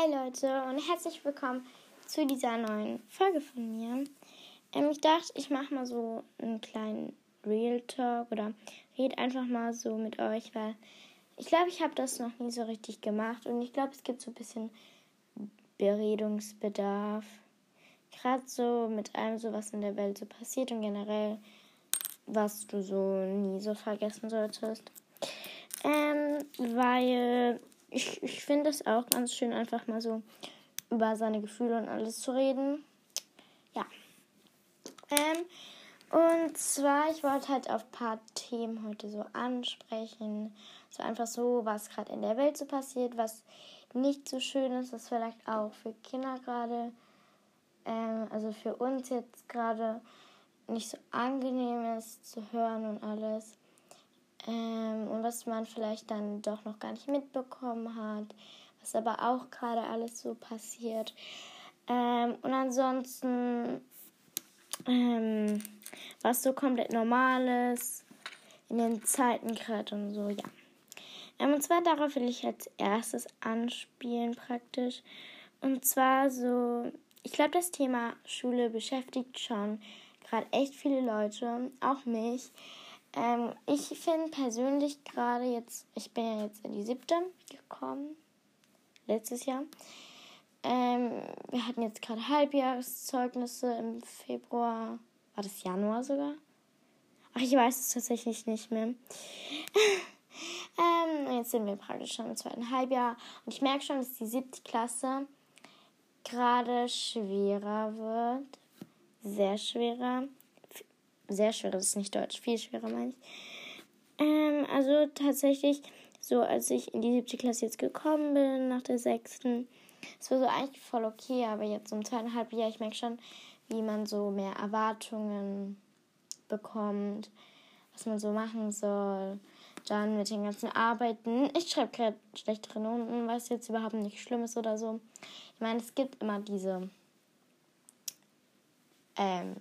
Hi Leute und herzlich willkommen zu dieser neuen Folge von mir. Ähm, ich dachte, ich mache mal so einen kleinen Real Talk oder red einfach mal so mit euch, weil ich glaube, ich habe das noch nie so richtig gemacht und ich glaube, es gibt so ein bisschen Beredungsbedarf. Gerade so mit allem so, was in der Welt so passiert und generell, was du so nie so vergessen solltest. Ähm, weil ich, ich finde es auch ganz schön, einfach mal so über seine Gefühle und alles zu reden. Ja. Ähm, und zwar, ich wollte halt auf ein paar Themen heute so ansprechen. So einfach so, was gerade in der Welt so passiert, was nicht so schön ist, was vielleicht auch für Kinder gerade, ähm, also für uns jetzt gerade nicht so angenehm ist zu hören und alles. Ähm, und was man vielleicht dann doch noch gar nicht mitbekommen hat, was aber auch gerade alles so passiert. Ähm, und ansonsten, ähm, was so komplett Normales in den Zeiten gerade und so, ja. Ähm, und zwar darauf will ich als erstes anspielen praktisch. Und zwar so, ich glaube, das Thema Schule beschäftigt schon gerade echt viele Leute, auch mich. Ähm, ich finde persönlich gerade jetzt, ich bin ja jetzt in die siebte gekommen, letztes Jahr. Ähm, wir hatten jetzt gerade Halbjahreszeugnisse im Februar, war das Januar sogar? Ach, ich weiß es tatsächlich nicht mehr. ähm, jetzt sind wir praktisch schon im zweiten Halbjahr und ich merke schon, dass die siebte Klasse gerade schwerer wird. Sehr schwerer sehr schwer, das ist nicht Deutsch, viel schwerer meine ich. Ähm, also tatsächlich, so als ich in die siebte Klasse jetzt gekommen bin, nach der sechsten, es war so eigentlich voll okay, aber jetzt um zweieinhalb Jahre, ich merke schon, wie man so mehr Erwartungen bekommt, was man so machen soll. Dann mit den ganzen Arbeiten. Ich schreibe gerade schlechtere Noten, was jetzt überhaupt nicht schlimm ist oder so. Ich meine, es gibt immer diese ähm,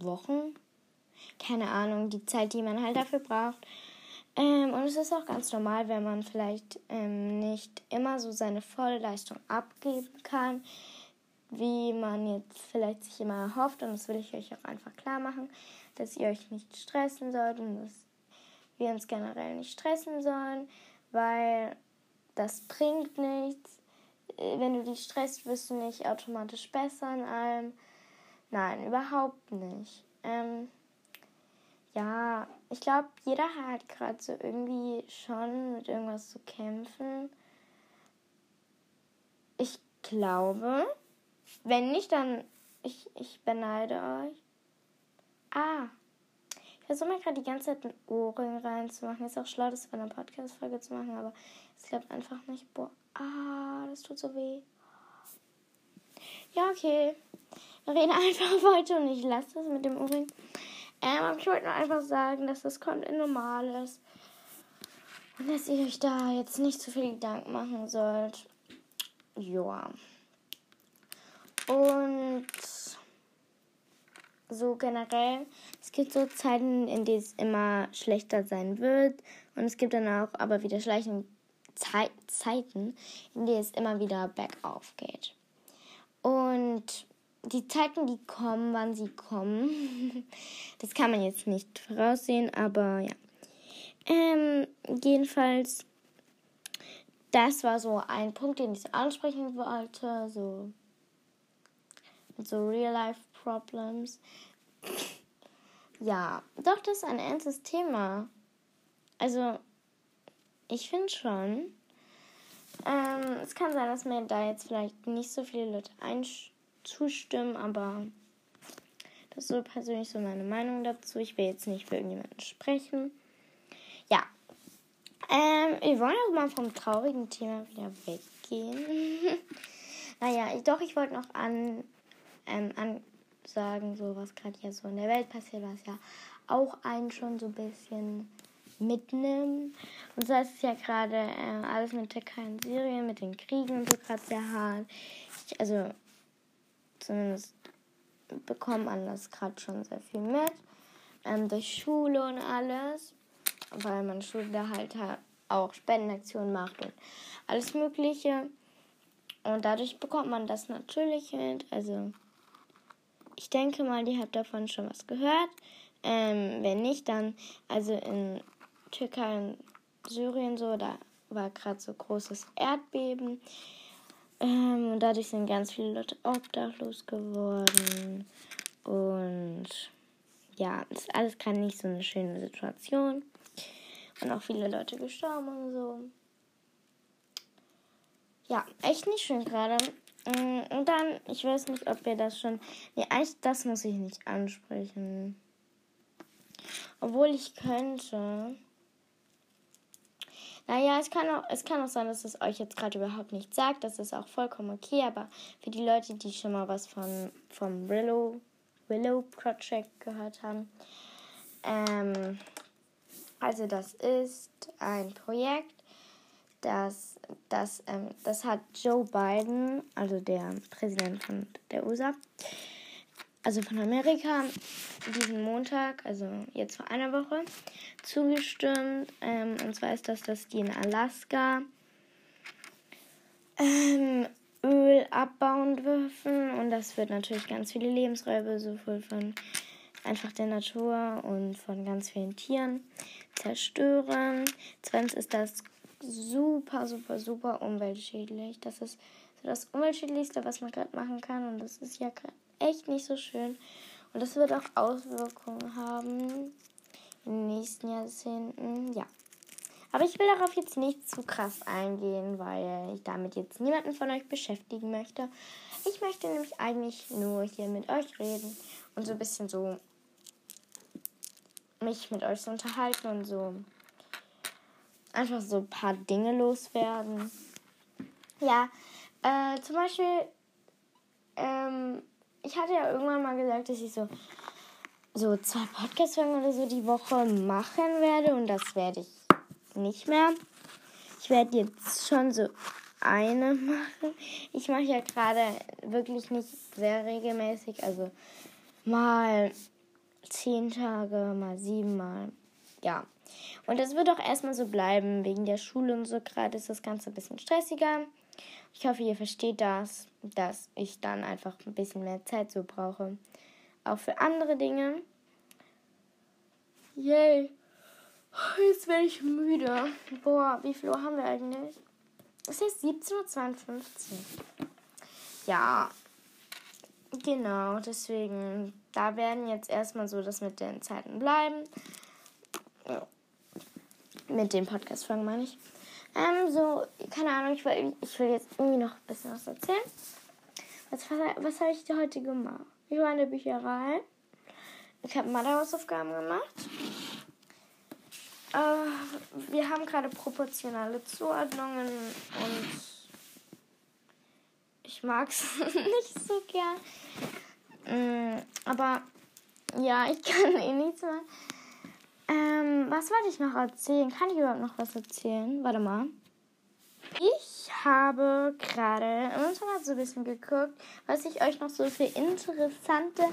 Wochen. Keine Ahnung, die Zeit, die man halt dafür braucht. Ähm, und es ist auch ganz normal, wenn man vielleicht ähm, nicht immer so seine volle Leistung abgeben kann, wie man jetzt vielleicht sich immer erhofft. Und das will ich euch auch einfach klar machen, dass ihr euch nicht stressen sollt und dass wir uns generell nicht stressen sollen, weil das bringt nichts. Äh, wenn du dich stresst, wirst du nicht automatisch besser in allem. Nein, überhaupt nicht. Ähm, ja, ich glaube, jeder hat gerade so irgendwie schon mit irgendwas zu kämpfen. Ich glaube, wenn nicht, dann ich, ich beneide euch. Ah, ich versuche mir gerade die ganze Zeit einen Ohrring reinzumachen. Ist auch schlau, das bei einer Podcast-Folge zu machen, aber es klappt einfach nicht. Boah, ah, das tut so weh. Ja, okay rede einfach weiter und ich lasse das mit dem Ohrring. Ähm, aber ich wollte nur einfach sagen, dass das komplett normal ist. Und dass ihr euch da jetzt nicht zu viel Gedanken machen sollt. Ja. Und so generell, es gibt so Zeiten, in denen es immer schlechter sein wird. Und es gibt dann auch aber wieder schleichende Zeiten, in denen es immer wieder bergauf geht. Und die Zeiten, die kommen, wann sie kommen, das kann man jetzt nicht voraussehen, aber ja. Ähm, jedenfalls, das war so ein Punkt, den ich ansprechen wollte, so so Real-Life-Problems. Ja, doch, das ist ein ernstes Thema. Also, ich finde schon. Ähm, es kann sein, dass mir da jetzt vielleicht nicht so viele Leute einstellen zustimmen, aber das ist so persönlich so meine Meinung dazu. Ich will jetzt nicht für irgendjemanden sprechen. Ja. Ähm, wir wollen auch mal vom traurigen Thema wieder weggehen. naja, ich, doch, ich wollte noch an, ähm, ansagen, so was gerade hier so in der Welt passiert, was ja auch einen schon so ein bisschen mitnimmt. Und so ist es ja gerade äh, alles mit Türkei und Syrien, mit den Kriegen und so gerade sehr hart. Ich, also zumindest bekommt man das gerade schon sehr viel mit. Ähm, durch Schule und alles. Weil man Schule halt auch Spendenaktionen macht und alles Mögliche. Und dadurch bekommt man das natürlich mit. Also ich denke mal, ihr habt davon schon was gehört. Ähm, wenn nicht, dann, also in Türkei und Syrien so, da war gerade so großes Erdbeben. Ähm, und dadurch sind ganz viele Leute obdachlos geworden. Und ja, ist alles gerade nicht so eine schöne Situation. Und auch viele Leute gestorben und so. Ja, echt nicht schön gerade. Mm, und dann, ich weiß nicht, ob wir das schon. Nee, eigentlich, das muss ich nicht ansprechen. Obwohl ich könnte. Naja, es kann auch, es kann auch sein, dass es euch jetzt gerade überhaupt nicht sagt. Das ist auch vollkommen okay. Aber für die Leute, die schon mal was von, vom Willow, Willow Project gehört haben. Ähm, also das ist ein Projekt, das, das, ähm, das hat Joe Biden, also der Präsident von der USA, also von Amerika, diesen Montag, also jetzt vor einer Woche, zugestimmt. Ähm, und zwar ist das, dass die in Alaska ähm, Öl abbauen dürfen. Und das wird natürlich ganz viele Lebensräume, sowohl von einfach der Natur und von ganz vielen Tieren zerstören. Zweitens ist das super, super, super umweltschädlich. Das ist so das Umweltschädlichste, was man gerade machen kann. Und das ist ja echt nicht so schön. Und das wird auch Auswirkungen haben in den nächsten Jahrzehnten. Ja. Aber ich will darauf jetzt nicht zu krass eingehen, weil ich damit jetzt niemanden von euch beschäftigen möchte. Ich möchte nämlich eigentlich nur hier mit euch reden und so ein bisschen so mich mit euch so unterhalten und so einfach so ein paar Dinge loswerden. Ja, äh, zum Beispiel, ähm, ich hatte ja irgendwann mal gesagt, dass ich so, so zwei Podcast-Folgen oder so die Woche machen werde und das werde ich nicht mehr. Ich werde jetzt schon so eine machen. Ich mache ja gerade wirklich nicht sehr regelmäßig, also mal zehn Tage, mal sieben Mal. Ja. Und das wird auch erstmal so bleiben. Wegen der Schule und so gerade ist das Ganze ein bisschen stressiger. Ich hoffe, ihr versteht das, dass ich dann einfach ein bisschen mehr Zeit so brauche. Auch für andere Dinge. Yay. Jetzt werde ich müde. Boah, wie viel Uhr haben wir eigentlich? Es ist 17.52 Uhr. Ja, genau, deswegen, da werden jetzt erstmal so das mit den Zeiten bleiben. Mit den Podcast-Folgen meine ich. Ähm, so, keine Ahnung, ich will, ich will jetzt irgendwie noch ein bisschen was erzählen. Was, was, habe ich dir heute gemacht? Ich war in der Bücherei. Ich habe Mathe-Hausaufgaben gemacht. Äh, wir haben gerade proportionale Zuordnungen und ich mag es nicht so gern. Mm, aber ja, ich kann eh nichts machen. Ähm, was wollte ich noch erzählen? Kann ich überhaupt noch was erzählen? Warte mal. Ich habe gerade im Internet so ein bisschen geguckt, was ich euch noch so für interessante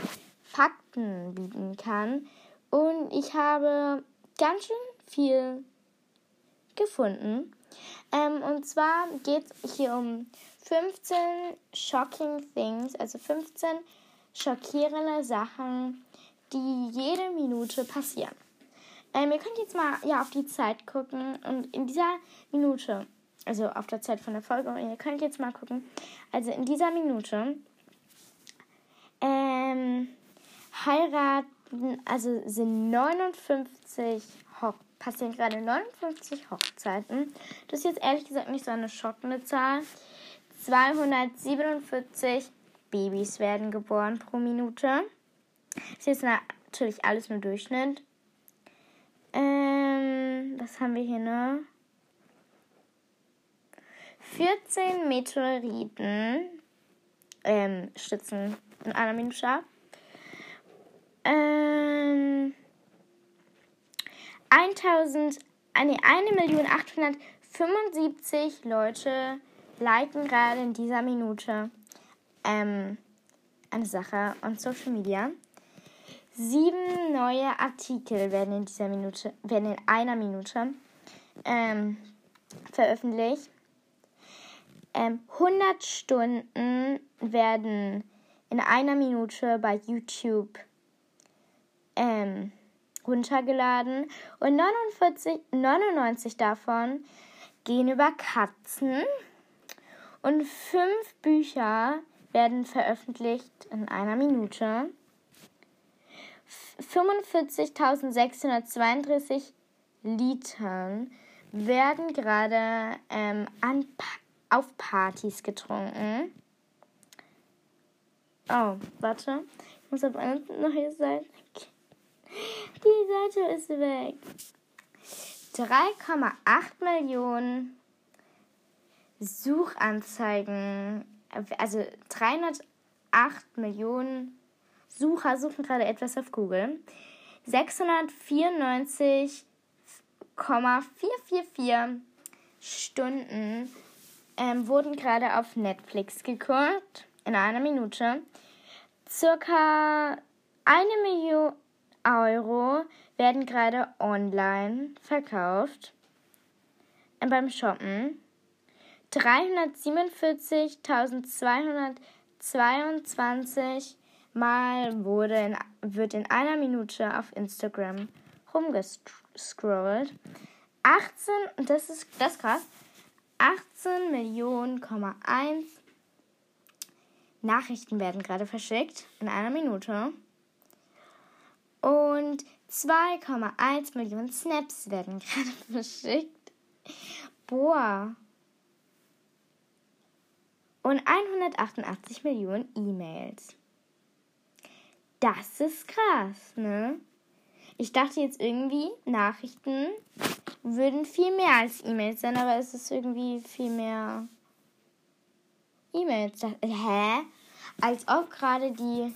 Fakten bieten kann. Und ich habe ganz schön viel gefunden. Ähm, und zwar geht es hier um 15 Shocking Things, also 15 schockierende Sachen, die jede Minute passieren. Ähm, ihr könnt jetzt mal ja, auf die Zeit gucken und in dieser Minute, also auf der Zeit von der Folge, und ihr könnt jetzt mal gucken, also in dieser Minute ähm, heiraten, also sind 59 Hoch passieren gerade 59 Hochzeiten. Das ist jetzt ehrlich gesagt nicht so eine schockende Zahl. 247 Babys werden geboren pro Minute. Das ist jetzt natürlich alles nur Durchschnitt. Ähm, was haben wir hier noch? 14 Meteoriten ähm, stützen in einer Minute ab. Ähm, 1000, nee, 1.875 Leute liken gerade in dieser Minute ähm, eine Sache on Social Media. Sieben neue Artikel werden in dieser Minute, werden in einer Minute ähm, veröffentlicht. Ähm, 100 Stunden werden in einer Minute bei YouTube ähm, runtergeladen und 49, 99 davon gehen über Katzen und fünf Bücher werden veröffentlicht in einer Minute. 45.632 Litern werden gerade ähm, an, auf Partys getrunken. Oh, warte. Ich muss auf eine neue Seite. Die Seite ist weg. 3,8 Millionen Suchanzeigen, also 308 Millionen Sucher suchen gerade etwas auf Google. 694,444 Stunden ähm, wurden gerade auf Netflix geguckt in einer Minute. Circa eine Million Euro werden gerade online verkauft äh, beim Shoppen. 347.222 Mal wurde in, wird in einer Minute auf Instagram rumgescrollt. 18, das ist das ist krass, 18 Millionen,1 Nachrichten werden gerade verschickt in einer Minute. Und 2,1 Millionen Snaps werden gerade verschickt. Boah. Und 188 Millionen E-Mails. Das ist krass, ne? Ich dachte jetzt irgendwie, Nachrichten würden viel mehr als E-Mails sein, aber es ist irgendwie viel mehr E-Mails. Hä? Als ob gerade die,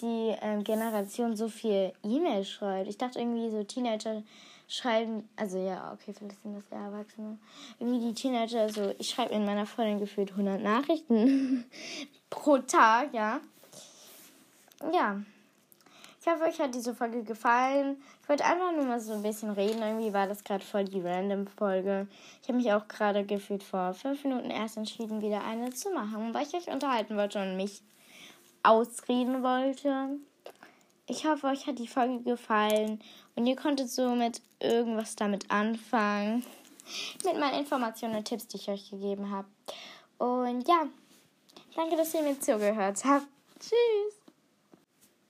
die äh, Generation so viel E-Mails schreibt. Ich dachte irgendwie so Teenager schreiben, also ja, okay, vielleicht sind das eher Erwachsene. Irgendwie die Teenager, so, ich schreibe in meiner Freundin gefühlt 100 Nachrichten pro Tag, ja ja. Ich hoffe, euch hat diese Folge gefallen. Ich wollte einfach nur mal so ein bisschen reden. Irgendwie war das gerade voll die Random-Folge. Ich habe mich auch gerade gefühlt vor fünf Minuten erst entschieden, wieder eine zu machen, weil ich euch unterhalten wollte und mich ausreden wollte. Ich hoffe, euch hat die Folge gefallen und ihr konntet somit irgendwas damit anfangen. Mit meinen Informationen und Tipps, die ich euch gegeben habe. Und ja, danke, dass ihr mir zugehört habt. Tschüss.